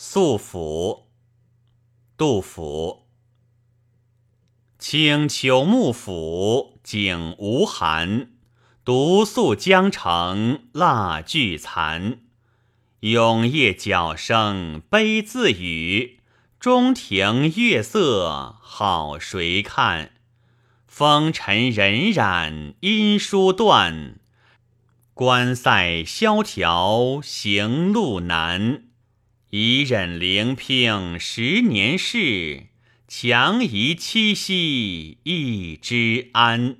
宿府，杜甫。清秋幕府，景无寒。独宿江城，蜡炬残。永夜角声悲自语，中庭月色好谁看？风尘荏苒，音书断。关塞萧条，行路难。一忍聆听十年事，强移七夕一枝安。